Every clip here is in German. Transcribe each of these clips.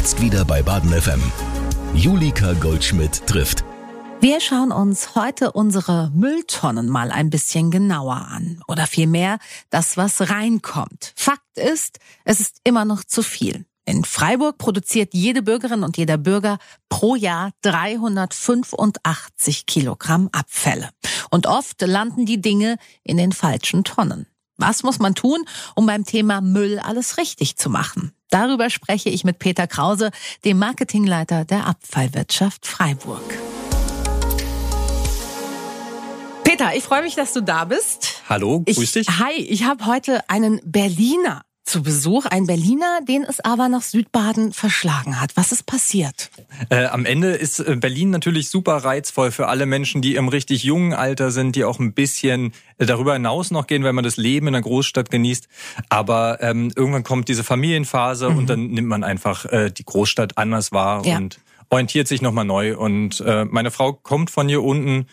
Jetzt wieder bei Baden FM. Julika Goldschmidt trifft. Wir schauen uns heute unsere Mülltonnen mal ein bisschen genauer an. Oder vielmehr das, was reinkommt. Fakt ist, es ist immer noch zu viel. In Freiburg produziert jede Bürgerin und jeder Bürger pro Jahr 385 Kilogramm Abfälle. Und oft landen die Dinge in den falschen Tonnen. Was muss man tun, um beim Thema Müll alles richtig zu machen? Darüber spreche ich mit Peter Krause, dem Marketingleiter der Abfallwirtschaft Freiburg. Peter, ich freue mich, dass du da bist. Hallo, grüß ich, dich. Hi, ich habe heute einen Berliner zu Besuch. Ein Berliner, den es aber nach Südbaden verschlagen hat. Was ist passiert? Äh, am Ende ist äh, Berlin natürlich super reizvoll für alle Menschen, die im richtig jungen Alter sind, die auch ein bisschen äh, darüber hinaus noch gehen, wenn man das Leben in einer Großstadt genießt. Aber ähm, irgendwann kommt diese Familienphase mhm. und dann nimmt man einfach äh, die Großstadt anders wahr ja. und orientiert sich nochmal neu. Und äh, meine Frau kommt von hier unten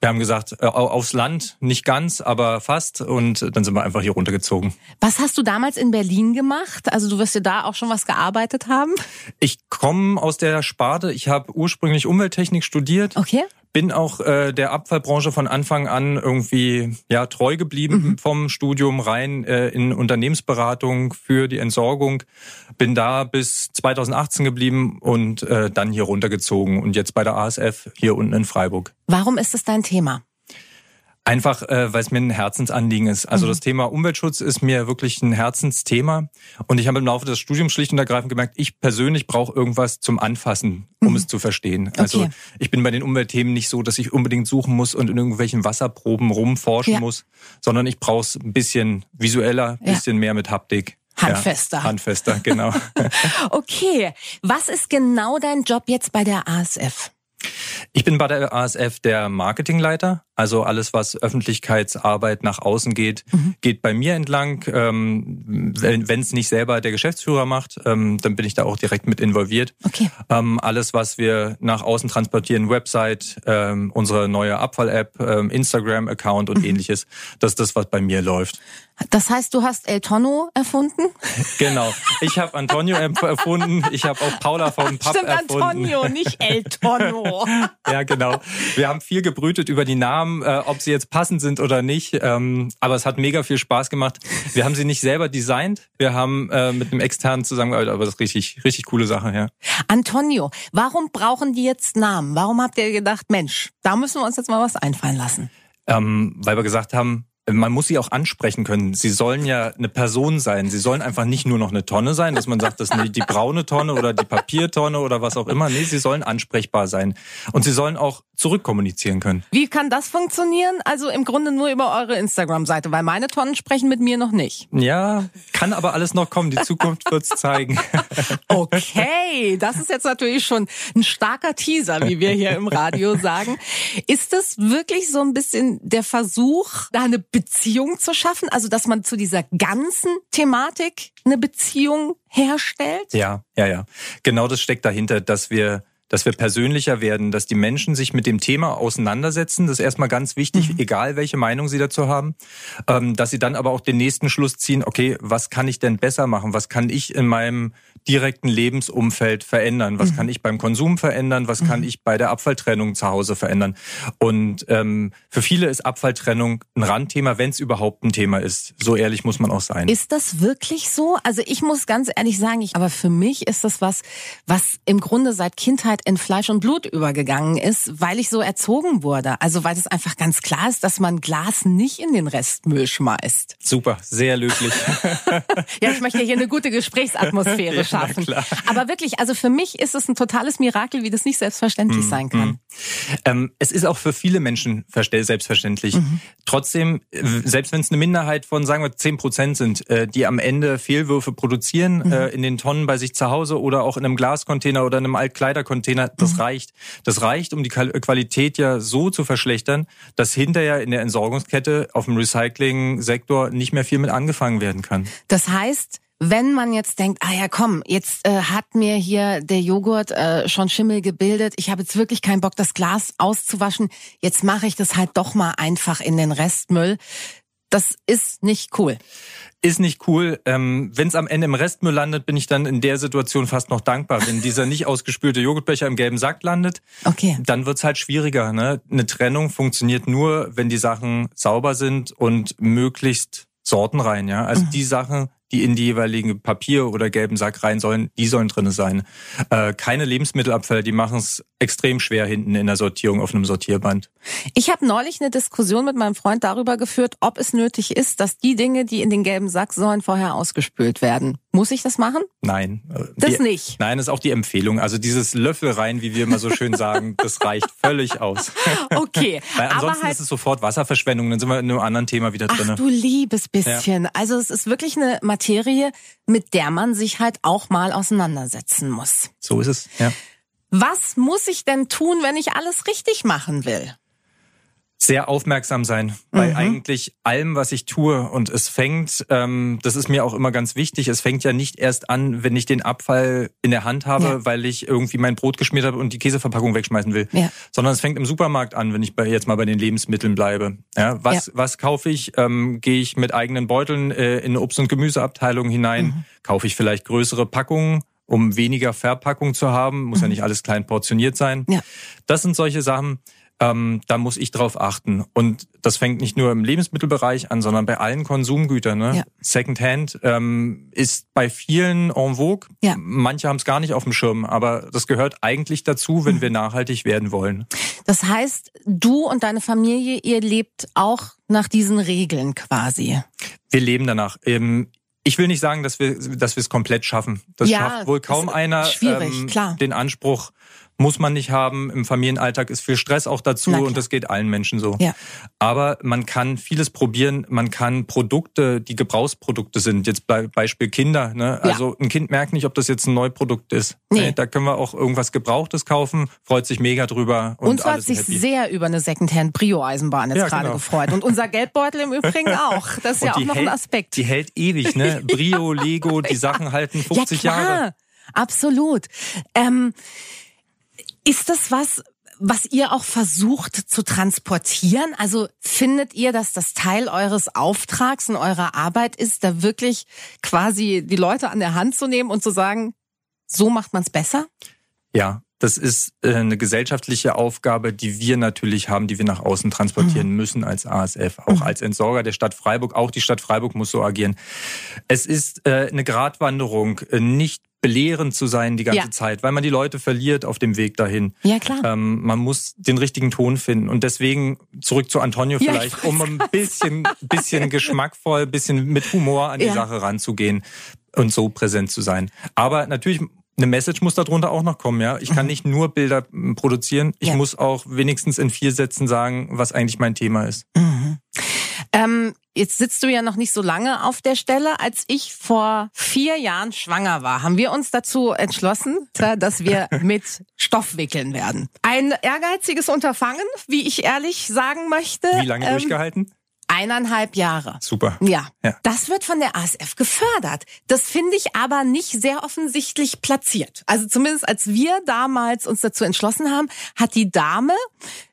wir haben gesagt, äh, aufs Land, nicht ganz, aber fast. Und dann sind wir einfach hier runtergezogen. Was hast du damals in Berlin gemacht? Also du wirst ja da auch schon was gearbeitet haben? Ich komme aus der Sparte. Ich habe ursprünglich Umwelttechnik studiert. Okay bin auch äh, der Abfallbranche von Anfang an irgendwie ja treu geblieben mhm. vom Studium rein äh, in Unternehmensberatung für die Entsorgung. Bin da bis 2018 geblieben und äh, dann hier runtergezogen und jetzt bei der ASF hier unten in Freiburg. Warum ist es dein Thema? Einfach, äh, weil es mir ein Herzensanliegen ist. Also mhm. das Thema Umweltschutz ist mir wirklich ein Herzensthema. Und ich habe im Laufe des Studiums schlicht und ergreifend gemerkt, ich persönlich brauche irgendwas zum Anfassen, um mhm. es zu verstehen. Also okay. ich bin bei den Umweltthemen nicht so, dass ich unbedingt suchen muss und in irgendwelchen Wasserproben rumforschen ja. muss, sondern ich brauche es ein bisschen visueller, ein bisschen mehr mit Haptik. Handfester. Ja, handfester, genau. okay. Was ist genau dein Job jetzt bei der ASF? Ich bin bei der ASF der Marketingleiter. Also alles, was Öffentlichkeitsarbeit nach außen geht, mhm. geht bei mir entlang. Ähm, wenn es nicht selber der Geschäftsführer macht, ähm, dann bin ich da auch direkt mit involviert. Okay. Ähm, alles, was wir nach außen transportieren, Website, ähm, unsere neue Abfall-App, ähm, Instagram-Account und mhm. ähnliches, das ist das, was bei mir läuft. Das heißt, du hast El Tono erfunden? Genau. Ich habe Antonio erfunden. Ich habe auch Paula vom Pub Stimmt, erfunden. Antonio, nicht El Tono. ja, genau. Wir haben viel gebrütet über die Namen, äh, ob sie jetzt passend sind oder nicht. Ähm, aber es hat mega viel Spaß gemacht. Wir haben sie nicht selber designt. Wir haben äh, mit einem externen zusammengearbeitet, aber das ist richtig, richtig coole Sache, ja. Antonio, warum brauchen die jetzt Namen? Warum habt ihr gedacht, Mensch, da müssen wir uns jetzt mal was einfallen lassen? Ähm, weil wir gesagt haben, man muss sie auch ansprechen können. Sie sollen ja eine Person sein. Sie sollen einfach nicht nur noch eine Tonne sein, dass man sagt, das ist die braune Tonne oder die Papiertonne oder was auch immer. Nee, sie sollen ansprechbar sein. Und sie sollen auch zurückkommunizieren können. Wie kann das funktionieren? Also im Grunde nur über eure Instagram-Seite, weil meine Tonnen sprechen mit mir noch nicht. Ja, kann aber alles noch kommen. Die Zukunft wird's zeigen. Okay, das ist jetzt natürlich schon ein starker Teaser, wie wir hier im Radio sagen. Ist es wirklich so ein bisschen der Versuch, da eine Beziehung zu schaffen? Also, dass man zu dieser ganzen Thematik eine Beziehung herstellt? Ja, ja, ja. Genau das steckt dahinter, dass wir dass wir persönlicher werden, dass die Menschen sich mit dem Thema auseinandersetzen. Das ist erstmal ganz wichtig, mhm. egal welche Meinung sie dazu haben. Ähm, dass sie dann aber auch den nächsten Schluss ziehen, okay, was kann ich denn besser machen? Was kann ich in meinem direkten Lebensumfeld verändern? Was mhm. kann ich beim Konsum verändern? Was mhm. kann ich bei der Abfalltrennung zu Hause verändern? Und ähm, für viele ist Abfalltrennung ein Randthema, wenn es überhaupt ein Thema ist. So ehrlich muss man auch sein. Ist das wirklich so? Also ich muss ganz ehrlich sagen, ich, aber für mich ist das was, was im Grunde seit Kindheit in Fleisch und Blut übergegangen ist, weil ich so erzogen wurde. Also weil es einfach ganz klar ist, dass man Glas nicht in den Restmüll schmeißt. Super, sehr löblich. ja, ich möchte hier eine gute Gesprächsatmosphäre schaffen. Aber wirklich, also für mich ist es ein totales Mirakel, wie das nicht selbstverständlich mhm. sein kann. Mhm. Ähm, es ist auch für viele Menschen selbstverständlich. Mhm. Trotzdem, äh, selbst wenn es eine Minderheit von, sagen wir, zehn Prozent sind, äh, die am Ende Fehlwürfe produzieren, mhm. äh, in den Tonnen bei sich zu Hause oder auch in einem Glascontainer oder in einem Altkleidercontainer, das mhm. reicht. Das reicht, um die Qualität ja so zu verschlechtern, dass hinterher in der Entsorgungskette auf dem Recycling-Sektor nicht mehr viel mit angefangen werden kann. Das heißt, wenn man jetzt denkt, ah ja, komm, jetzt äh, hat mir hier der Joghurt äh, schon Schimmel gebildet, ich habe jetzt wirklich keinen Bock, das Glas auszuwaschen, jetzt mache ich das halt doch mal einfach in den Restmüll. Das ist nicht cool. Ist nicht cool. Ähm, Wenn es am Ende im Restmüll landet, bin ich dann in der Situation fast noch dankbar. Wenn dieser nicht ausgespülte Joghurtbecher im gelben Sack landet, Okay. dann wird's halt schwieriger. Ne? Eine Trennung funktioniert nur, wenn die Sachen sauber sind und möglichst sortenrein. Ja? Also die Sachen, die in die jeweiligen Papier- oder gelben Sack rein sollen, die sollen drinne sein. Äh, keine Lebensmittelabfälle, die machen es extrem schwer hinten in der Sortierung auf einem Sortierband. Ich habe neulich eine Diskussion mit meinem Freund darüber geführt, ob es nötig ist, dass die Dinge, die in den gelben Sack sollen, vorher ausgespült werden. Muss ich das machen? Nein. Das die, nicht. Nein, das ist auch die Empfehlung. Also dieses Löffel rein, wie wir immer so schön sagen, das reicht völlig aus. Okay. Weil aber ansonsten halt ist es sofort Wasserverschwendung, dann sind wir in einem anderen Thema wieder Ach drinne. du liebes bisschen. Also es ist wirklich eine Materie, mit der man sich halt auch mal auseinandersetzen muss. So ist es. Ja. Was muss ich denn tun, wenn ich alles richtig machen will? Sehr aufmerksam sein bei Mhm. eigentlich allem, was ich tue. Und es fängt, ähm, das ist mir auch immer ganz wichtig, es fängt ja nicht erst an, wenn ich den Abfall in der Hand habe, Ja. weil ich irgendwie mein Brot geschmiert habe und die Käseverpackung wegschmeißen will. Ja. Sondern es fängt im Supermarkt an, wenn ich bei, jetzt mal bei den Lebensmitteln bleibe. Ja, was, was kaufe ich? Ähm, Gehe ich mit eigenen Beuteln äh, in eine Obst- und Gemüseabteilung hinein? Mhm. Kaufe ich vielleicht größere Packungen? Um weniger Verpackung zu haben, muss ja nicht alles klein portioniert sein. Mhm. Ja. Das sind solche Sachen, ähm, da muss ich drauf achten. Und das fängt nicht nur im Lebensmittelbereich an, sondern bei allen Konsumgütern. Ne? Ja. Secondhand ähm, ist bei vielen en vogue. Ja. Manche haben es gar nicht auf dem Schirm, aber das gehört eigentlich dazu, wenn wir nachhaltig werden wollen. Das heißt, du und deine Familie, ihr lebt auch nach diesen Regeln quasi. Wir leben danach. Ähm, ich will nicht sagen, dass wir dass wir es komplett schaffen. Das Ja, schafft wohl kaum einer. schwierig, klar. Den Anspruch muss man nicht haben. Im Familienalltag ist viel Stress auch dazu und das geht allen Menschen so. Ja. Aber man kann vieles probieren. Man kann Produkte, die Gebrauchsprodukte sind, jetzt Be- Beispiel Kinder. Ne? Ja. Also ein Kind merkt nicht, ob das jetzt ein Neuprodukt ist. Nee. Ne? Da können wir auch irgendwas Gebrauchtes kaufen, freut sich mega drüber und Uns hat sich happy. sehr über eine Secondhand-Brio-Eisenbahn jetzt Ja, gerade genau. gefreut. Und unser Geldbeutel im Übrigen auch. Das ist ja Und auch die noch ein hält- Aspekt. Die hält ewig, ne? Brio, Lego, die Sachen halten 50 ja, klar. Jahre. Absolut. Ähm, ist das was, was ihr auch versucht zu transportieren? Also findet ihr, dass das Teil eures Auftrags und eurer Arbeit ist, da wirklich quasi die Leute an der Hand zu nehmen und zu sagen, so macht man es besser? Ja, das ist äh, eine gesellschaftliche Aufgabe, die wir natürlich haben, die wir nach außen transportieren müssen als ASF, auch als Entsorger der Stadt Freiburg. Auch die Stadt Freiburg muss so agieren. Es ist äh, eine Gratwanderung, äh, nicht belehrend zu sein die ganze Ja. Zeit, weil man die Leute verliert auf dem Weg dahin. Ja, klar. Ähm, man muss den richtigen Ton finden. Und deswegen zurück zu Antonio Ja, ich vielleicht, um ein bisschen, bisschen geschmackvoll, bisschen mit Humor an die Ja. Sache ranzugehen und so präsent zu sein. Aber natürlich, eine Message muss darunter auch noch kommen, ja. Ich kann nicht nur Bilder produzieren. Ich Mhm. Ja. muss auch wenigstens in vier Sätzen sagen, was eigentlich mein Thema ist. Ähm, jetzt sitzt du ja noch nicht so lange auf der Stelle. Als ich vor vier Jahren schwanger war, haben wir uns dazu entschlossen, tja, dass wir mit Stoff wickeln werden. Ein ehrgeiziges Unterfangen, wie ich ehrlich sagen möchte. Wie lange Ähm, durchgehalten? Eineinhalb Jahre. Super. Ja. Ja. das wird von der ASF gefördert. Das finde ich aber nicht sehr offensichtlich platziert. Also zumindest als wir damals uns dazu entschlossen haben, hat die Dame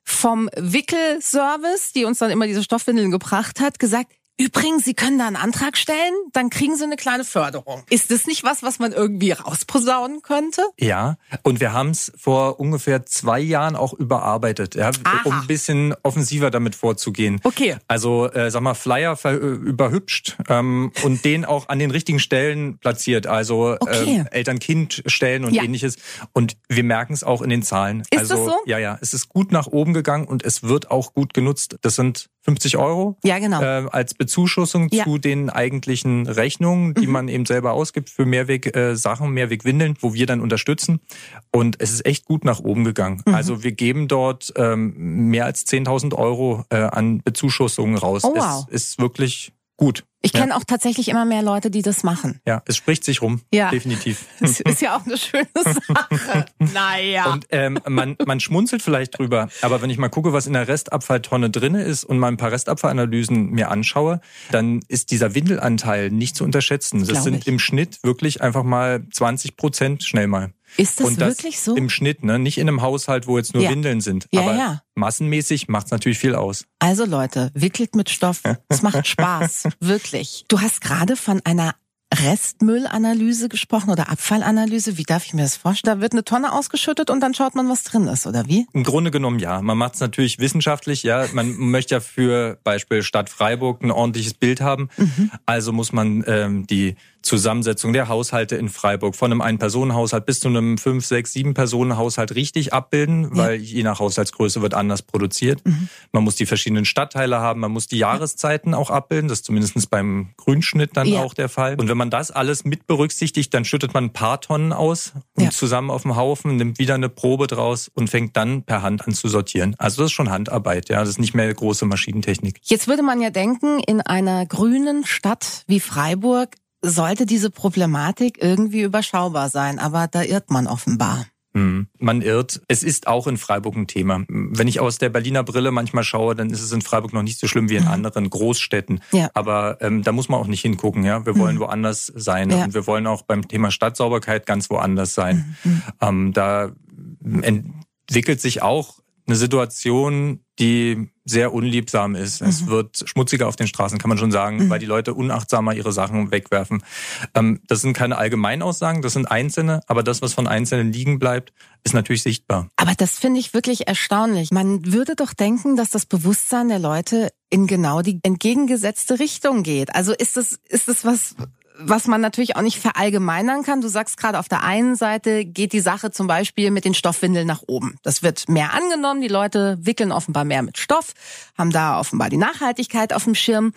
vom Wickelservice, die uns dann immer diese Stoffwindeln gebracht hat, gesagt, Übrigens, Sie können da einen Antrag stellen, dann kriegen Sie eine kleine Förderung. Ist das nicht was, was man irgendwie rausposaunen könnte? Ja, und wir haben es vor ungefähr zwei Jahren auch überarbeitet, ja, um ein bisschen offensiver damit vorzugehen. Okay. Also, äh, sag mal, Flyer äh, überhübscht ähm, und den auch an den richtigen Stellen platziert, also Okay. ähm, Eltern-Kind-Stellen und Ja. ähnliches. Und wir merken es auch in den Zahlen. Ist also, das so? Ja, ja, es ist gut nach oben gegangen und es wird auch gut genutzt. Das sind 50 Euro Ja, genau. äh, als Bezuschussung Ja. zu den eigentlichen Rechnungen, die Mhm. man eben selber ausgibt für Mehrweg-Sachen, Mehrweg-Windeln, wo wir dann unterstützen. Und es ist echt gut nach oben gegangen. Mhm. Also wir geben dort ähm, mehr als 10.000 Euro äh, an Bezuschussungen raus. Oh, wow. Es ist wirklich gut. Ich ja. kenne auch tatsächlich immer mehr Leute, die das machen. Ja, es spricht sich rum. Ja. Definitiv. Das ist ja auch eine schöne Sache. Naja. Und ähm, man, man schmunzelt vielleicht drüber, aber wenn ich mal gucke, was in der Restabfalltonne drinne ist und mal ein paar Restabfallanalysen mir anschaue, dann ist dieser Windelanteil nicht zu unterschätzen. Das Glaub sind ich. im Schnitt wirklich einfach mal 20 Prozent schnell mal. Ist das, Und wirklich so? Im Schnitt, ne? Nicht in einem Haushalt, wo jetzt nur Ja. Windeln sind. Ja, aber ja. massenmäßig macht's natürlich viel aus. Also Leute, wickelt mit Stoff. Es macht Spaß, wirklich. Du hast gerade von einer Restmüllanalyse gesprochen oder Abfallanalyse. Wie darf ich mir das vorstellen? Da wird eine Tonne ausgeschüttet und dann schaut man, was drin ist, oder wie? Im Grunde genommen ja. Man macht es natürlich wissenschaftlich, ja. Man möchte ja für Beispiel Stadt Freiburg ein ordentliches Bild haben. Also muss man ähm, die Zusammensetzung der Haushalte in Freiburg von einem Ein-Personen-Haushalt bis zu einem fünf, sechs, sieben Personen-Haushalt richtig abbilden, weil je nach Haushaltsgröße wird anders produziert. Man muss die verschiedenen Stadtteile haben, man muss die Jahreszeiten auch abbilden. Das ist zumindest beim Grünschnitt dann Ja. auch der Fall. Und wenn man das alles mit berücksichtigt, dann schüttet man ein paar Tonnen aus und Ja. zusammen auf dem Haufen, nimmt wieder eine Probe draus und fängt dann per Hand an zu sortieren. Also das ist schon Handarbeit, ja. Das ist nicht mehr große Maschinentechnik. Jetzt würde man ja denken, in einer grünen Stadt wie Freiburg sollte diese Problematik irgendwie überschaubar sein, aber da irrt man offenbar. Mhm. Man irrt. Es ist auch in Freiburg ein Thema. Wenn ich aus der Berliner Brille manchmal schaue, dann ist es in Freiburg noch nicht so schlimm wie in anderen Großstädten. Mhm. Ja. Aber ähm, da muss man auch nicht hingucken. Ja, wir wollen woanders sein Ja. und wir wollen auch beim Thema Stadtsauberkeit ganz woanders sein. Mhm. Ähm, da entwickelt sich auch eine Situation, die sehr unliebsam ist. Es Mhm. wird schmutziger auf den Straßen, kann man schon sagen, weil die Leute unachtsamer ihre Sachen wegwerfen. Ähm, das sind keine Allgemeinaussagen, das sind Einzelne, aber das, was von Einzelnen liegen bleibt, ist natürlich sichtbar. Aber das finde ich wirklich erstaunlich. Man würde doch denken, dass das Bewusstsein der Leute in genau die entgegengesetzte Richtung geht. Also ist das, ist das was, was man natürlich auch nicht verallgemeinern kann. Du sagst gerade, auf der einen Seite geht die Sache zum Beispiel mit den Stoffwindeln nach oben. Das wird mehr angenommen. Die Leute wickeln offenbar mehr mit Stoff, haben da offenbar die Nachhaltigkeit auf dem Schirm.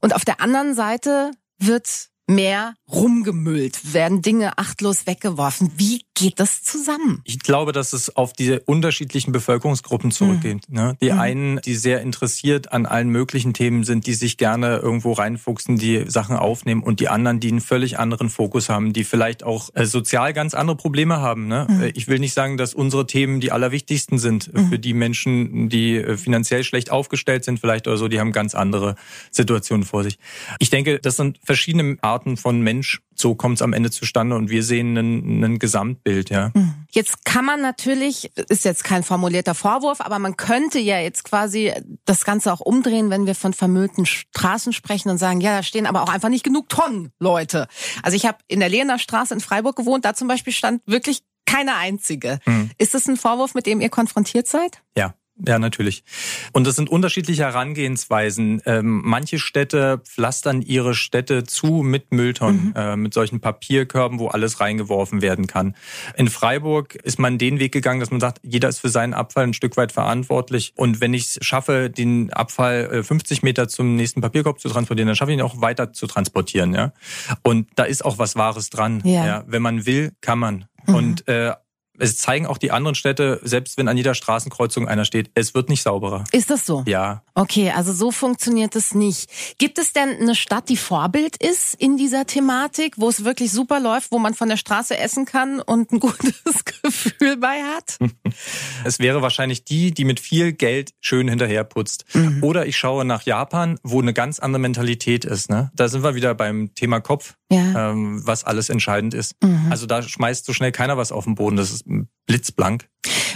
Und auf der anderen Seite wird mehr rumgemüllt, werden Dinge achtlos weggeworfen. Wie geht das zusammen? Ich glaube, dass es auf diese unterschiedlichen Bevölkerungsgruppen zurückgeht. Ne? Die einen, die sehr interessiert an allen möglichen Themen sind, die sich gerne irgendwo reinfuchsen, die Sachen aufnehmen und die anderen, die einen völlig anderen Fokus haben, die vielleicht auch äh, sozial ganz andere Probleme haben. Ne? Äh, Ich will nicht sagen, dass unsere Themen die allerwichtigsten sind äh, für die Menschen, die äh, finanziell schlecht aufgestellt sind vielleicht oder so, die haben ganz andere Situationen vor sich. Ich denke, das sind verschiedene Arten von Mensch. So kommt es am Ende zustande und wir sehen ein, Gesamtbild, ja. Jetzt kann man natürlich, ist jetzt kein formulierter Vorwurf, aber man könnte ja jetzt quasi das Ganze auch umdrehen, wenn wir von vermüllten Straßen sprechen und sagen, ja, da stehen aber auch einfach nicht genug Tonnen, Leute. Also ich habe in der Lehener Straße in Freiburg gewohnt, da zum Beispiel stand wirklich keine einzige. Ist das ein Vorwurf, mit dem ihr konfrontiert seid? Ja. Ja, natürlich. Und das sind unterschiedliche Herangehensweisen. Ähm, manche Städte pflastern ihre Städte zu mit Mülltonnen, äh, mit solchen Papierkörben, wo alles reingeworfen werden kann. In Freiburg ist man den Weg gegangen, dass man sagt, jeder ist für seinen Abfall ein Stück weit verantwortlich. Und wenn ich es schaffe, den Abfall äh, 50 Meter zum nächsten Papierkorb zu transportieren, dann schaffe ich ihn auch weiter zu transportieren. Ja? Und da ist auch was Wahres dran. Ja. Wenn man will, kann man. Und äh, es zeigen auch die anderen Städte, selbst wenn an jeder Straßenkreuzung einer steht, es wird nicht sauberer. Ist das so? Ja, Okay, also so funktioniert es nicht. Gibt es denn eine Stadt, die Vorbild ist in dieser Thematik, wo es wirklich super läuft, wo man von der Straße essen kann und ein gutes Gefühl bei hat? es wäre wahrscheinlich die, die mit viel Geld schön hinterherputzt. Oder ich schaue nach Japan, wo eine ganz andere Mentalität ist. Ne? Da sind wir wieder beim Thema Kopf, Ja. ähm, was alles entscheidend ist. Also da schmeißt so schnell keiner was auf den Boden. Das ist blitzblank.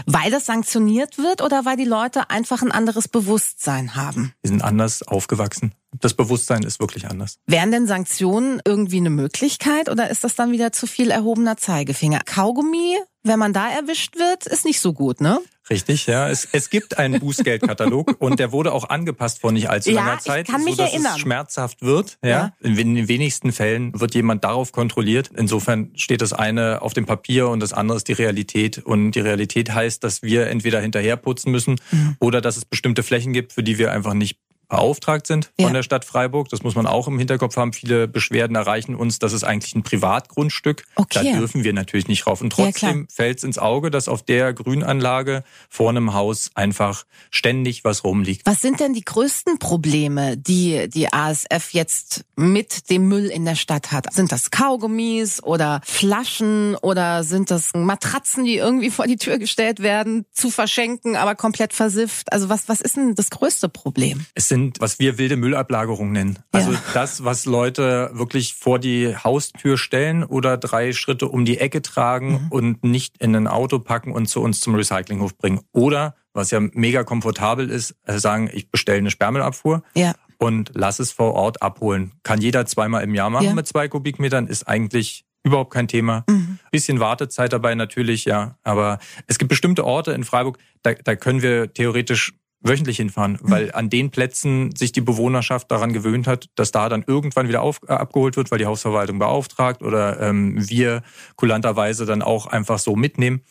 Weil das sanktioniert wird oder weil die Leute einfach ein anderes Bewusstsein haben? Wir sind anders aufgewachsen. Das Bewusstsein ist wirklich anders. Wären denn Sanktionen irgendwie eine Möglichkeit oder ist das dann wieder zu viel erhobener Zeigefinger? Kaugummi, wenn man da erwischt wird, ist nicht so gut, ne? Richtig, ja. Es, es gibt einen Bußgeldkatalog und der wurde auch angepasst vor nicht allzu Ja, langer ich Zeit, kann mich so dass erinnern. es schmerzhaft wird. Ja. Ja. In, in den wenigsten Fällen wird jemand darauf kontrolliert. Insofern steht das eine auf dem Papier und das andere ist die Realität. Und die Realität heißt, dass wir entweder hinterherputzen müssen Mhm. oder dass es bestimmte Flächen gibt, für die wir einfach nicht beauftragt sind von Ja. der Stadt Freiburg. Das muss man auch im Hinterkopf haben. Viele Beschwerden erreichen uns, das ist eigentlich ein Privatgrundstück. Okay. Da dürfen wir natürlich nicht rauf. Und Ja, trotzdem fällt es ins Auge, dass auf der Grünanlage vor einem Haus einfach ständig was rumliegt. Was sind denn die größten Probleme, die die ASF jetzt mit dem Müll in der Stadt hat? Sind das Kaugummis oder Flaschen oder sind das Matratzen, die irgendwie vor die Tür gestellt werden, zu verschenken, aber komplett versifft? Also was, was ist denn das größte Problem? Sind was wir wilde Müllablagerung nennen. Also Ja. das, was Leute wirklich vor die Haustür stellen oder drei Schritte um die Ecke tragen und nicht in ein Auto packen und zu uns zum Recyclinghof bringen. Oder, was ja mega komfortabel ist, äh, sagen, ich bestelle eine Sperrmüllabfuhr Ja. und lass es vor Ort abholen. Kann jeder zweimal im Jahr machen Ja. mit zwei Kubikmetern, ist eigentlich überhaupt kein Thema. Mhm. Bisschen Wartezeit dabei natürlich, ja. Aber es gibt bestimmte Orte in Freiburg, da, da können wir theoretisch wöchentlich hinfahren, Mhm. weil an den Plätzen sich die Bewohnerschaft daran gewöhnt hat, dass da dann irgendwann wieder auf, äh, abgeholt wird, weil die Hausverwaltung beauftragt oder ähm, wir kulanterweise dann auch einfach so mitnehmen.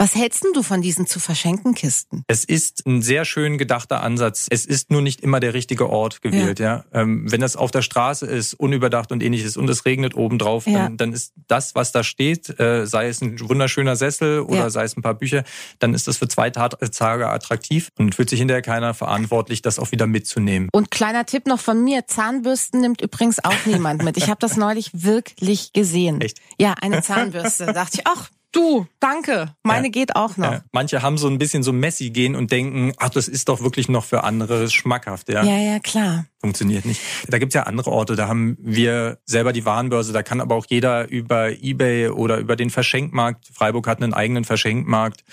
Was hältst du von diesen zu verschenken Kisten? Es ist ein sehr schön gedachter Ansatz. Es ist nur nicht immer der richtige Ort gewählt. Ja. Ähm, wenn das auf der Straße ist, unüberdacht und ähnliches und es regnet obendrauf, Ja. dann, dann ist das, was da steht, äh, sei es ein wunderschöner Sessel oder Ja. sei es ein paar Bücher, dann ist das für zwei Tage attraktiv und fühlt sich hinterher keiner verantwortlich, das auch wieder mitzunehmen. Und kleiner Tipp noch von mir, Zahnbürsten nimmt übrigens auch niemand mit. Ich habe das neulich wirklich gesehen. Echt? Ja, eine Zahnbürste. Da dachte ich, ach, du, danke, meine Ja. geht auch noch. Ja. Manche haben so ein bisschen so Messi gehen und denken, ach, das ist doch wirklich noch für andere schmackhaft. Ja. Ja, ja, klar. funktioniert nicht. Da gibt's ja andere Orte, da haben wir selber die Warenbörse, da kann aber auch jeder über Ebay oder über den Verschenkmarkt, Freiburg hat einen eigenen Verschenkmarkt,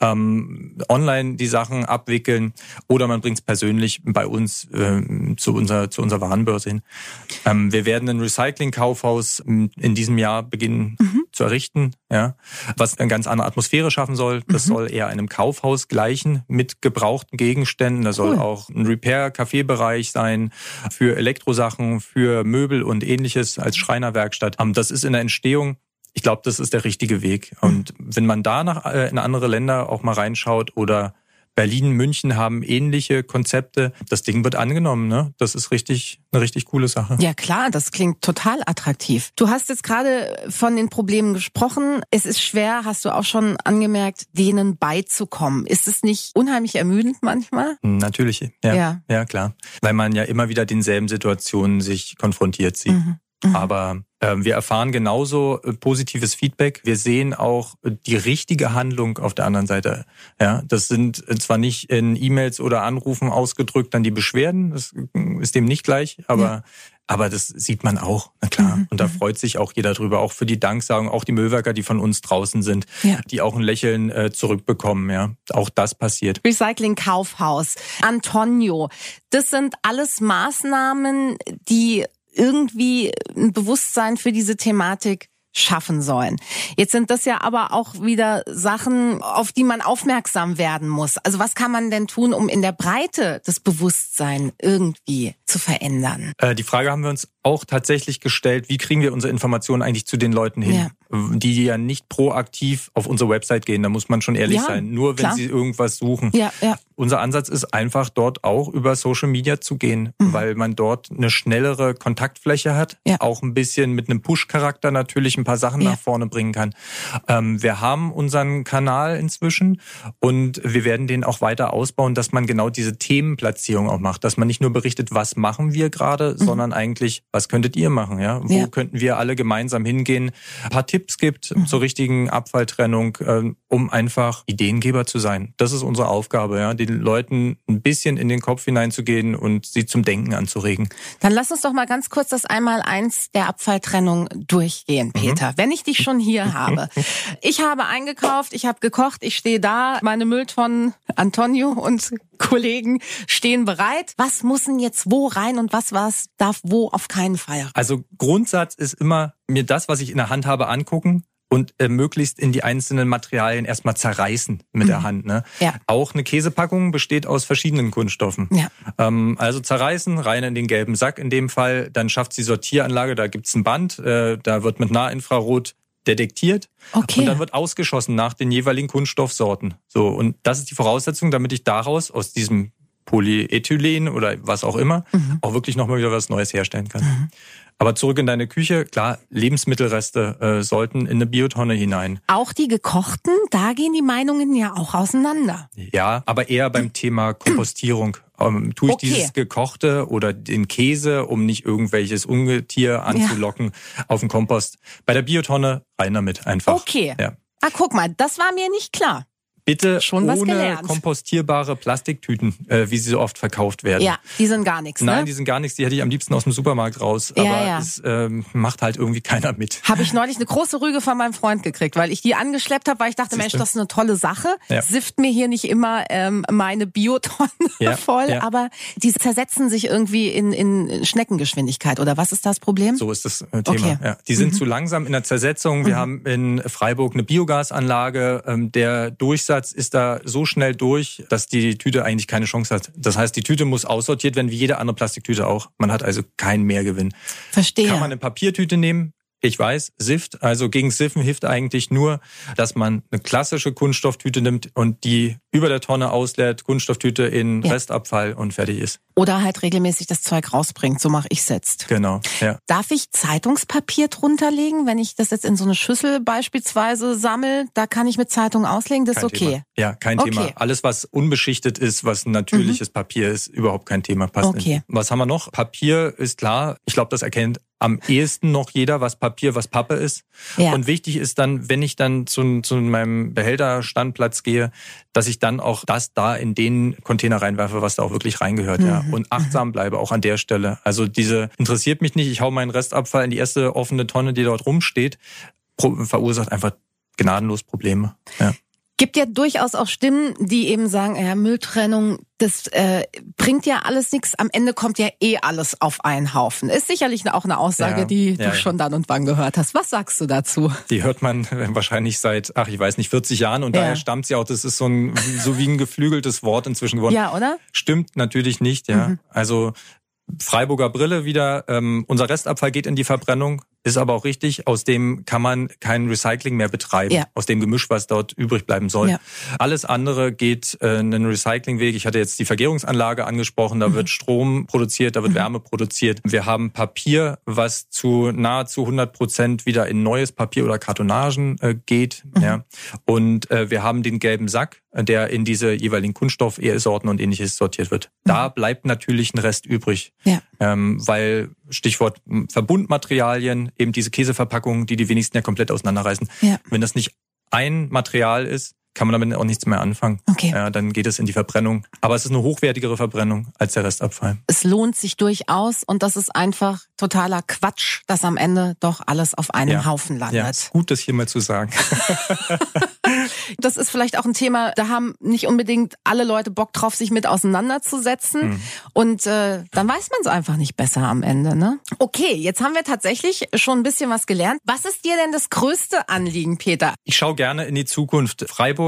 ähm, online die Sachen abwickeln oder man bringt's persönlich bei uns ähm, zu, unserer, zu unserer Warenbörse hin. Ähm, wir werden ein Recycling-Kaufhaus in in diesem Jahr beginnen zu errichten, ja, was eine ganz andere Atmosphäre schaffen soll. Das soll eher einem Kaufhaus gleichen mit gebrauchten Gegenständen. Da soll Cool. auch ein Repair-Café-Bereich sein für Elektrosachen, für Möbel und ähnliches als Schreinerwerkstatt. Ähm, Das ist in der Entstehung. Ich glaube, das ist der richtige Weg. Und wenn man da nach, äh, in andere Länder auch mal reinschaut oder Berlin, München haben ähnliche Konzepte. Das Ding wird angenommen, ne? Das ist richtig, eine richtig coole Sache. Ja klar, das klingt total attraktiv. Du hast jetzt gerade von den Problemen gesprochen. Es ist schwer, hast du auch schon angemerkt, denen beizukommen. Ist es nicht unheimlich ermüdend manchmal? Natürlich, ja. Ja. Ja, klar. Weil man ja immer wieder denselben Situationen sich konfrontiert sieht. Mhm. Aber äh, wir erfahren genauso äh, positives Feedback. Wir sehen auch äh, die richtige Handlung auf der anderen Seite. Ja, das sind äh, zwar nicht in E-Mails oder Anrufen ausgedrückt dann die Beschwerden, das ist dem nicht gleich, aber Ja. aber das sieht man auch, na klar. Mhm, Und da freut sich auch jeder drüber, auch für die Danksagung, auch die Müllwerker, die von uns draußen sind, Ja. die auch ein Lächeln äh, zurückbekommen. Ja, auch das passiert. Recycling Kaufhaus, Antonio. Das sind alles Maßnahmen, die irgendwie ein Bewusstsein für diese Thematik schaffen sollen. Jetzt sind das ja aber auch wieder Sachen, auf die man aufmerksam werden muss. Also was kann man denn tun, um in der Breite das Bewusstsein irgendwie zu verändern? Äh, die Frage haben wir uns auch tatsächlich gestellt, wie kriegen wir unsere Informationen eigentlich zu den Leuten hin, Ja. die ja nicht proaktiv auf unsere Website gehen, da muss man schon ehrlich Ja, sein, nur wenn klar. sie irgendwas suchen. Ja. Unser Ansatz ist einfach dort auch über Social Media zu gehen, weil man dort eine schnellere Kontaktfläche hat, Mhm. Auch ein bisschen mit einem Push-Charakter natürlich ein paar Sachen nach vorne bringen kann. Ähm, wir haben unseren Kanal inzwischen und wir werden den auch weiter ausbauen, dass man genau diese Themenplatzierung auch macht, dass man nicht nur berichtet, was machen wir gerade, sondern eigentlich, was könntet ihr machen, ja? Wo Mhm. Ja. könnten wir alle gemeinsam hingehen? Ein paar Tipps gibt Mhm. zur richtigen Abfalltrennung, ähm, um einfach Ideengeber zu sein. Das ist unsere Aufgabe, ja, den Leuten ein bisschen in den Kopf hineinzugehen und sie zum Denken anzuregen. Dann lass uns doch mal ganz kurz das Einmaleins der Abfalltrennung durchgehen, Peter. Wenn ich dich schon hier habe. Ich habe eingekauft, ich habe gekocht, ich stehe da, meine Mülltonnen, Antonio und Kollegen stehen bereit. Was muss denn jetzt wo rein und was was darf wo auf keinen Fall? Also Grundsatz ist immer, mir das, was ich in der Hand habe, angucken und äh, möglichst in die einzelnen Materialien erstmal zerreißen mit der Hand. Ne? Ja. Auch eine Käsepackung besteht aus verschiedenen Kunststoffen. Ja. Ähm, also zerreißen, rein in den gelben Sack in dem Fall. Dann schafft die Sortieranlage, da gibt's ein Band, äh, da wird mit Nahinfrarot detektiert Okay. und dann wird ausgeschossen nach den jeweiligen Kunststoffsorten. So und das ist die Voraussetzung, damit ich daraus aus diesem Polyethylen oder was auch immer auch wirklich nochmal wieder was Neues herstellen kann. Aber zurück in deine Küche, klar, Lebensmittelreste äh, sollten in eine Biotonne hinein. Auch die gekochten, da gehen die Meinungen ja auch auseinander. Ja, aber eher beim Thema Kompostierung. Ähm, tue ich Okay. dieses Gekochte oder den Käse, um nicht irgendwelches Ungetier anzulocken, auf den Kompost. Bei der Biotonne rein damit einfach. Okay. Ja. Ah, guck mal, das war mir nicht klar. Bitte Schon ohne kompostierbare Plastiktüten, äh, wie sie so oft verkauft werden. Ja, die sind gar nichts, Nein, ne? die sind gar nichts. Die hätte ich am liebsten aus dem Supermarkt raus. Ja, aber ja. es ähm, macht halt irgendwie keiner mit. Habe ich neulich eine große Rüge von meinem Freund gekriegt, weil ich die angeschleppt habe, weil ich dachte, Mensch, Siehste? das ist eine tolle Sache. Ja. Sift mir hier nicht immer ähm, meine Biotonne Ja, voll, ja. aber die zersetzen sich irgendwie in, in Schneckengeschwindigkeit. Oder was ist das Problem? So ist das äh, Thema. Okay. Ja. Die sind zu langsam in der Zersetzung. Wir haben in Freiburg eine Biogasanlage. Ähm, der Durchsatz ist da so schnell durch, dass die Tüte eigentlich keine Chance hat. Das heißt, die Tüte muss aussortiert werden, wie jede andere Plastiktüte auch. Man hat also keinen Mehrgewinn. Verstehe. Kann man eine Papiertüte nehmen? Ich weiß, Sift. Also gegen Siffen hilft eigentlich nur, dass man eine klassische Kunststofftüte nimmt und die über der Tonne ausleert, Kunststofftüte in Ja. Restabfall und fertig ist. Oder halt regelmäßig das Zeug rausbringt. So mache ich jetzt. Genau. Ja. Darf ich Zeitungspapier drunter legen, wenn ich das jetzt in so eine Schüssel beispielsweise sammel? Da kann ich mit Zeitung auslegen, das ist Kein okay. Thema. Ja, kein Okay. Mhm. Thema. Alles, was unbeschichtet ist, was natürliches Papier ist, überhaupt kein Thema. Passt Okay. nicht. Was haben wir noch? Papier ist klar. Ich glaube, das erkennt am ehesten noch jeder, was Papier, was Pappe ist. Ja. Und wichtig ist dann, wenn ich dann zu, zu meinem Behälterstandplatz gehe, dass ich dann auch das da in den Container reinwerfe, was da auch wirklich reingehört. Ja. Mhm. Und achtsam bleibe auch an der Stelle. Also diese interessiert mich nicht. Ich hau meinen Restabfall in die erste offene Tonne, die dort rumsteht, verursacht einfach gnadenlos Probleme. Ja. Gibt ja durchaus auch Stimmen, die eben sagen, ja, Mülltrennung, das äh, bringt ja alles nichts. Am Ende kommt ja eh alles auf einen Haufen. Ist sicherlich auch eine Aussage, Ja, die ja, du schon dann und wann gehört hast. Was sagst du dazu? Die hört man wahrscheinlich seit, ach, ich weiß nicht, 40 Jahren und daher stammt sie auch. Das ist so ein, so wie ein geflügeltes Wort inzwischen geworden. Ja, oder? Stimmt natürlich nicht, ja. Mhm. Also Freiburger Brille wieder. Ähm, unser Restabfall geht in die Verbrennung, ist aber auch richtig. Aus dem kann man kein Recycling mehr betreiben. Ja. Aus dem Gemisch, was dort übrig bleiben soll. Ja. Alles andere geht äh, einen Recyclingweg. Ich hatte jetzt die Vergärungsanlage angesprochen. Da wird Strom produziert, da wird Wärme produziert. Wir haben Papier, was zu nahezu 100 Prozent wieder in neues Papier oder Kartonagen äh, geht. Ja. Und äh, wir haben den gelben Sack, der in diese jeweiligen Kunststoff-Sorten und ähnliches sortiert wird. Da bleibt natürlich ein Rest übrig. Ja. Ähm, weil Stichwort Verbundmaterialien, eben diese Käseverpackungen, die die wenigsten ja komplett auseinanderreißen. Ja. Wenn das nicht ein Material ist, kann man damit auch nichts mehr anfangen. Okay. Ja, dann geht es in die Verbrennung. Aber es ist eine hochwertigere Verbrennung als der Restabfall. Es lohnt sich durchaus und das ist einfach totaler Quatsch, dass am Ende doch alles auf einem Ja. Haufen Ja, landet. ist gut, das hier mal zu sagen. Das ist vielleicht auch ein Thema, da haben nicht unbedingt alle Leute Bock drauf, sich mit auseinanderzusetzen. Hm. Und äh, dann weiß man es einfach nicht besser am Ende. Ne? Okay, jetzt haben wir tatsächlich schon ein bisschen was gelernt. Was ist dir denn das größte Anliegen, Peter? Ich schaue gerne in die Zukunft. Freiburg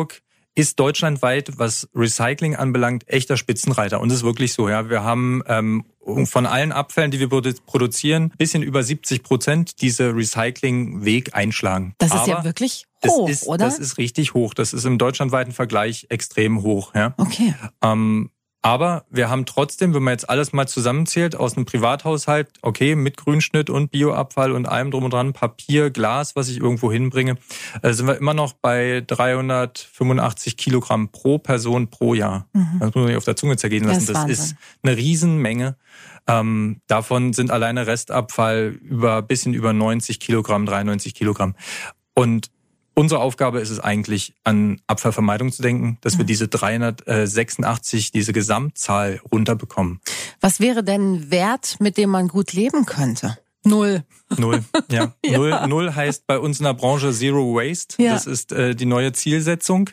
ist deutschlandweit, was Recycling anbelangt, echter Spitzenreiter. Und es ist wirklich so, ja. Wir haben ähm, von allen Abfällen, die wir produ- produzieren, bisschen über 70 Prozent diese Recycling-Weg einschlagen. Das ist Aber ja wirklich das hoch, ist, oder? Das ist richtig hoch. Das ist im deutschlandweiten Vergleich extrem hoch, ja. okay. Ähm, aber wir haben trotzdem, wenn man jetzt alles mal zusammenzählt, aus einem Privathaushalt, okay, mit Grünschnitt und Bioabfall und allem drum und dran, Papier, Glas, was ich irgendwo hinbringe, äh, sind wir immer noch bei 385 Kilogramm pro Person pro Jahr. Das muss man sich auf der Zunge zergehen Mhm. Das lassen. Das Wahnsinn. ist eine Riesenmenge. Ähm, davon sind alleine Restabfall über bisschen über 90 Kilogramm, 93 Kilogramm. Und Unsere Aufgabe ist es eigentlich, an Abfallvermeidung zu denken, dass wir Mhm. diese 386, diese Gesamtzahl runterbekommen. Was wäre denn ein Wert, mit dem man gut leben könnte? Null. Null, ja. Null, Null heißt bei uns in der Branche Zero Waste. Ja. Mhm. Das ist äh, die neue Zielsetzung.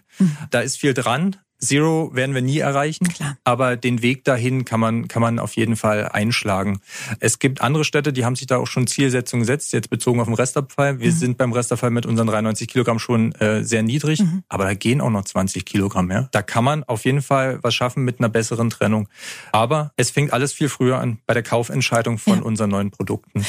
Da ist viel dran. Zero werden wir nie erreichen, Klar. aber den Weg dahin kann man kann man auf jeden Fall einschlagen. Es gibt andere Städte, die haben sich da auch schon Zielsetzungen gesetzt, jetzt bezogen auf den Restabfall. Mhm. Wir sind beim Restabfall mit unseren 93 Kilogramm schon äh, sehr niedrig, Mhm. aber da gehen auch noch 20 Kilogramm mehr. Da kann man auf jeden Fall was schaffen mit einer besseren Trennung. Aber es fängt alles viel früher an bei der Kaufentscheidung von Ja. unseren neuen Produkten.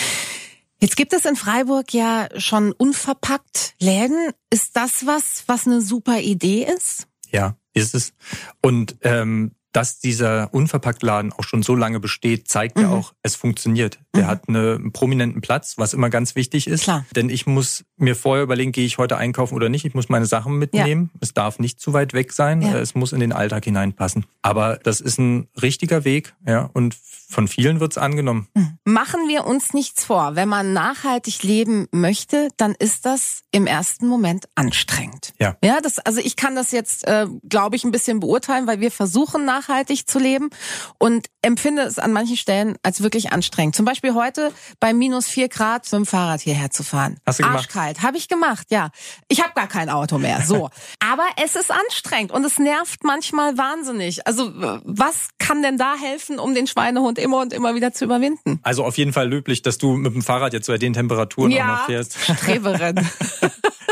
Jetzt gibt es in Freiburg ja schon unverpackt Läden. Ist das was, was eine super Idee ist? Ja, ist es. Und ähm, dass dieser Unverpacktladen auch schon so lange besteht, zeigt mhm. ja auch, es funktioniert. Der mhm. hat einen prominenten Platz, was immer ganz wichtig ist. Klar. Denn ich muss mir vorher überlegen, gehe ich heute einkaufen oder nicht. Ich muss meine Sachen mitnehmen. Ja. Es darf nicht zu weit weg sein. Ja. Es muss in den Alltag hineinpassen. Aber das ist ein richtiger Weg, ja. Und von vielen wird's angenommen. Mhm. Machen wir uns nichts vor. Wenn man nachhaltig leben möchte, dann ist das im ersten Moment anstrengend. Ja. Ja, das, also ich kann das jetzt, äh, glaube ich, ein bisschen beurteilen, weil wir versuchen nachhaltig zu leben und empfinde es an manchen Stellen als wirklich anstrengend. Zum Beispiel heute bei minus vier Grad mit dem Fahrrad hierher zu fahren. Hast du gemacht? Arschkalt. Habe ich gemacht, ja. Ich habe gar kein Auto mehr. So. Aber es ist anstrengend und es nervt manchmal wahnsinnig. Also was kann denn da helfen, um den Schweinehund immer und immer wieder zu überwinden? Also auf jeden Fall löblich, dass du mit dem Fahrrad jetzt bei den Temperaturen ja, auch noch fährst. Streberin.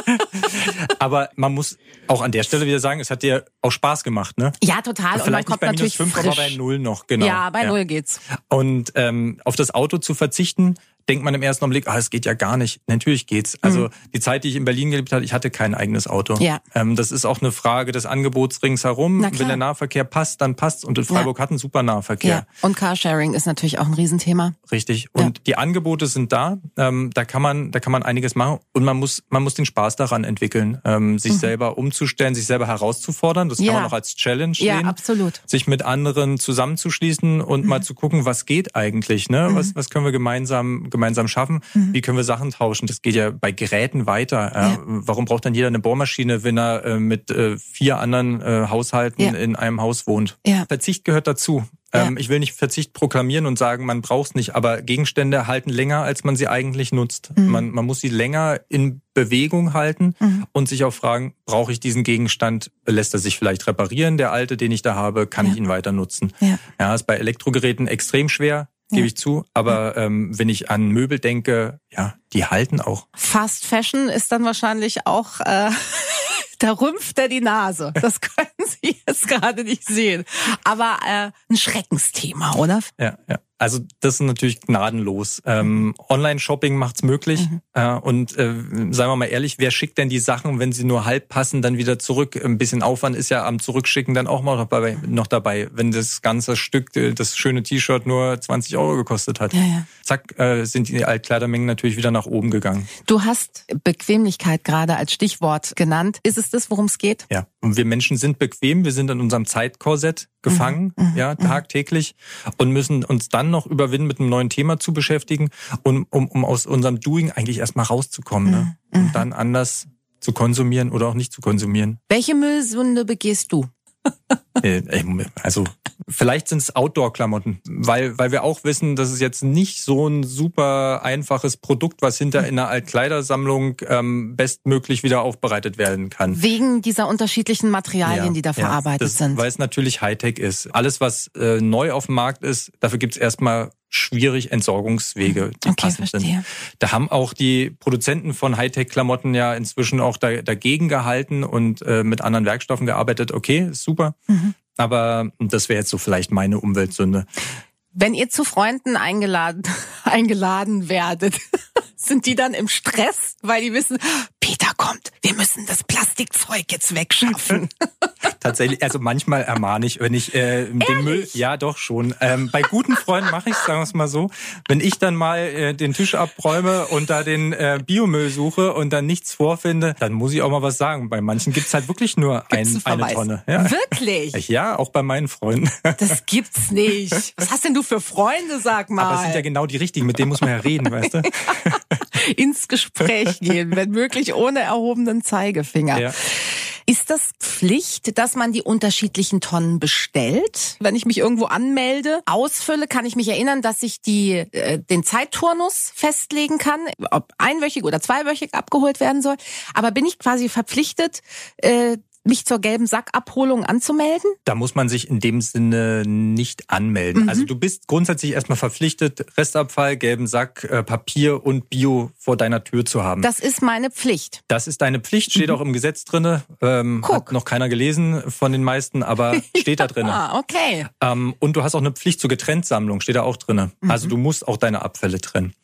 aber man muss auch an der Stelle wieder sagen, es hat dir auch Spaß gemacht, ne? Ja, total. Und, und man kommt bei natürlich minus fünf, aber bei null noch, genau. Ja, bei ja. null geht's. Und ähm, auf das Auto zu verzichten, denkt man im ersten Augenblick, ah, es geht ja gar nicht. Natürlich geht's. Also mhm. die Zeit, die ich in Berlin gelebt habe, ich hatte kein eigenes Auto. Ja. Ähm, das ist auch eine Frage des Angebots ringsherum. Wenn der Nahverkehr passt, dann passt. Und in Freiburg ja. hat einen super Nahverkehr. Ja. Und Carsharing ist natürlich auch ein Riesenthema. Richtig. Und ja. die Angebote sind da. Ähm, da kann man, da kann man einiges machen. Und man muss, man muss den Spaß daran entwickeln, ähm, sich mhm. selber umzustellen, sich selber herauszufordern. Das kann man auch als Challenge sehen. Ja, absolut. Sich mit anderen zusammenzuschließen und mhm. mal zu gucken, was geht eigentlich, ne? Mhm. Was, was können wir gemeinsam, gemeinsam schaffen? Mhm. Wie können wir Sachen tauschen? Das geht ja bei Geräten weiter. Ja. Warum braucht dann jeder eine Bohrmaschine, wenn er äh, mit äh, vier anderen äh, Haushalten ja. in einem Haus wohnt? Ja. Verzicht gehört dazu. Ja. Ähm, ich will nicht Verzicht proklamieren und sagen, man braucht es nicht, aber Gegenstände halten länger, als man sie eigentlich nutzt. Mhm. Man, man muss sie länger in Bewegung halten mhm. und sich auch fragen, brauche ich diesen Gegenstand? Lässt er sich vielleicht reparieren, der alte, den ich da habe? Kann ja. ich ihn weiter nutzen? Ja. ja, ist bei Elektrogeräten extrem schwer gebe ich zu. Aber ähm, wenn ich an Möbel denke, ja, die halten auch. Fast Fashion ist dann wahrscheinlich auch, äh, da rümpft er die Nase. Das können Sie jetzt gerade nicht sehen. Aber äh, ein Schreckensthema, oder? Ja, ja. Also das ist natürlich gnadenlos. Ähm, Online-Shopping macht's möglich. Mhm. Äh, und äh, sagen wir mal ehrlich, wer schickt denn die Sachen, wenn sie nur halb passen, dann wieder zurück? Ein bisschen Aufwand ist ja am Zurückschicken dann auch mal noch dabei. Noch dabei wenn das ganze Stück, äh, das schöne T-Shirt nur 20 Euro gekostet hat. Ja, ja. Zack, äh, sind die Altkleidermengen natürlich wieder nach oben gegangen. Du hast Bequemlichkeit gerade als Stichwort genannt. Ist es das, worum es geht? Ja, und wir Menschen sind bequem. Wir sind in unserem Zeitkorsett gefangen, mhm. mhm ja, mhm. tagtäglich und müssen uns dann noch überwinden, mit einem neuen Thema zu beschäftigen und um, um aus unserem Doing eigentlich erstmal rauszukommen ne? Mhm. und dann anders zu konsumieren oder auch nicht zu konsumieren. Welche Müllsünde begehst du? Äh, also vielleicht sind es Outdoor-Klamotten, weil, weil wir auch wissen, dass es jetzt nicht so ein super einfaches Produkt, was hinter in einer Altkleidersammlung ähm, bestmöglich wieder aufbereitet werden kann. Wegen dieser unterschiedlichen Materialien, ja, die da verarbeitet ja, das, sind. Weil es natürlich Hightech ist. Alles, was äh, neu auf dem Markt ist, dafür gibt es erstmal schwierig Entsorgungswege, die okay, passend verstehe. sind. Da haben auch die Produzenten von Hightech-Klamotten ja inzwischen auch da, dagegen gehalten und äh, mit anderen Werkstoffen gearbeitet. Okay, super. Mhm. Aber das wäre jetzt so vielleicht meine Umweltsünde. Wenn ihr zu Freunden eingeladen, eingeladen werdet, sind die dann im Stress, weil die wissen, Peter kommt, wir müssen das Plastikzeug jetzt wegschaffen. Tatsächlich, also manchmal ermahne ich, wenn ich äh, den Müll, ja doch schon. Ähm, bei guten Freunden mache ich es, sagen wir es mal so. Wenn ich dann mal äh, den Tisch abräume und da den äh, Biomüll suche und dann nichts vorfinde, dann muss ich auch mal was sagen. Bei manchen gibt's halt wirklich nur ein, eine Tonne. Ja. Wirklich? Ja, auch bei meinen Freunden. Das gibt's nicht. Was hast denn du für Freunde, sag mal? Aber es sind ja genau die richtigen, mit denen muss man ja reden, weißt du? Ins Gespräch gehen, wenn möglich ohne erhobenen Zeigefinger. Ja. Ist das Pflicht, dass man die unterschiedlichen Tonnen bestellt? Wenn ich mich irgendwo anmelde, ausfülle, kann ich mich erinnern, dass ich die, äh, den Zeitturnus festlegen kann, ob einwöchig oder zweiwöchig abgeholt werden soll. Aber bin ich quasi verpflichtet, äh, mich zur gelben Sackabholung anzumelden? Da muss man sich in dem Sinne nicht anmelden. Mhm. Also du bist grundsätzlich erstmal verpflichtet, Restabfall, gelben Sack, äh, Papier und Bio vor deiner Tür zu haben. Das ist meine Pflicht. Das ist deine Pflicht, steht mhm. auch im Gesetz drinne. Ähm, hat noch keiner gelesen von den meisten, aber steht da drinne. ah, okay. Ähm, und du hast auch eine Pflicht zur Getrenntsammlung, steht da auch drinne. Mhm. Also du musst auch deine Abfälle trennen.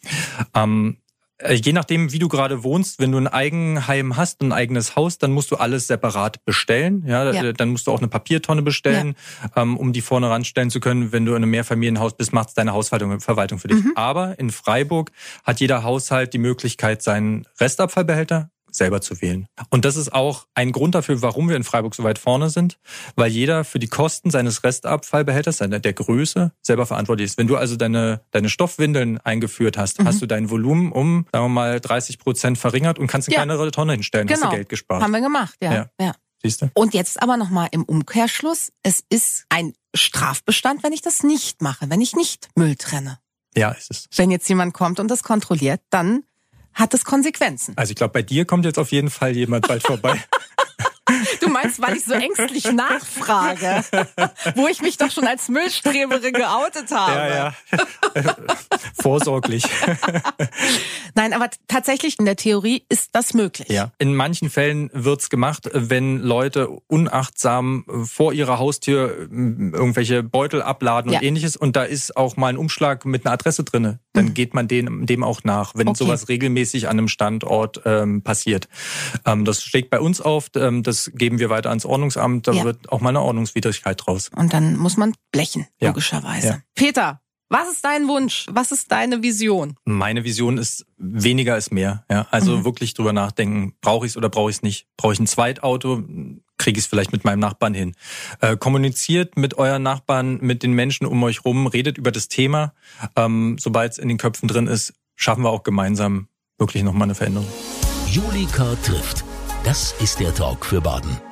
Ähm, Äh, je nachdem, wie du gerade wohnst, wenn du ein Eigenheim hast, ein eigenes Haus, dann musst du alles separat bestellen. Ja, ja. dann musst du auch eine Papiertonne bestellen, ja. ähm, um die vorne ranstellen zu können. Wenn du in einem Mehrfamilienhaus bist, macht deine Hausverwaltung Verwaltung für dich. Mhm. Aber in Freiburg hat jeder Haushalt die Möglichkeit, seinen Restabfallbehälter selber zu wählen. Und das ist auch ein Grund dafür, warum wir in Freiburg so weit vorne sind, weil jeder für die Kosten seines Restabfallbehälters, seiner der Größe, selber verantwortlich ist. Wenn du also deine, deine Stoffwindeln eingeführt hast, mhm. hast du dein Volumen um, sagen wir mal, 30 Prozent verringert und kannst eine ja. kleinere Tonne hinstellen, genau. hast du genau. Geld gespart. Haben wir gemacht, ja. ja. ja. Siehst du? Und jetzt aber nochmal im Umkehrschluss, es ist ein Strafbestand, wenn ich das nicht mache, wenn ich nicht Müll trenne. Ja, ist es. Wenn jetzt jemand kommt und das kontrolliert, dann hat es Konsequenzen. Also ich glaube, bei dir kommt jetzt auf jeden Fall jemand bald vorbei. Du meinst, weil ich so ängstlich nachfrage, wo ich mich doch schon als Müllstreberin geoutet habe. Ja, ja. Vorsorglich. Nein, aber tatsächlich in der Theorie ist das möglich. Ja. In manchen Fällen wird's gemacht, wenn Leute unachtsam vor ihrer Haustür ähm, irgendwelche Beutel abladen ja. und ähnliches und da ist auch mal ein Umschlag mit einer Adresse drinne. Dann mhm. geht man dem, dem auch nach, wenn okay. sowas regelmäßig an einem Standort ähm, passiert. Ähm, das schlägt bei uns auf. Ähm, das das geben wir weiter ans Ordnungsamt, da ja. wird auch mal eine Ordnungswidrigkeit draus. Und dann muss man blechen, ja. logischerweise. Ja. Peter, was ist dein Wunsch? Was ist deine Vision? Meine Vision ist weniger ist mehr. Ja, also mhm. wirklich drüber nachdenken: Brauche ich es oder brauche ich es nicht? Brauche ich ein Zweitauto? Kriege ich es vielleicht mit meinem Nachbarn hin? Äh, kommuniziert mit euren Nachbarn, mit den Menschen um euch rum, redet über das Thema. Ähm, Sobald es in den Köpfen drin ist, schaffen wir auch gemeinsam wirklich nochmal eine Veränderung. Julika trifft. Das ist der Talk für Baden.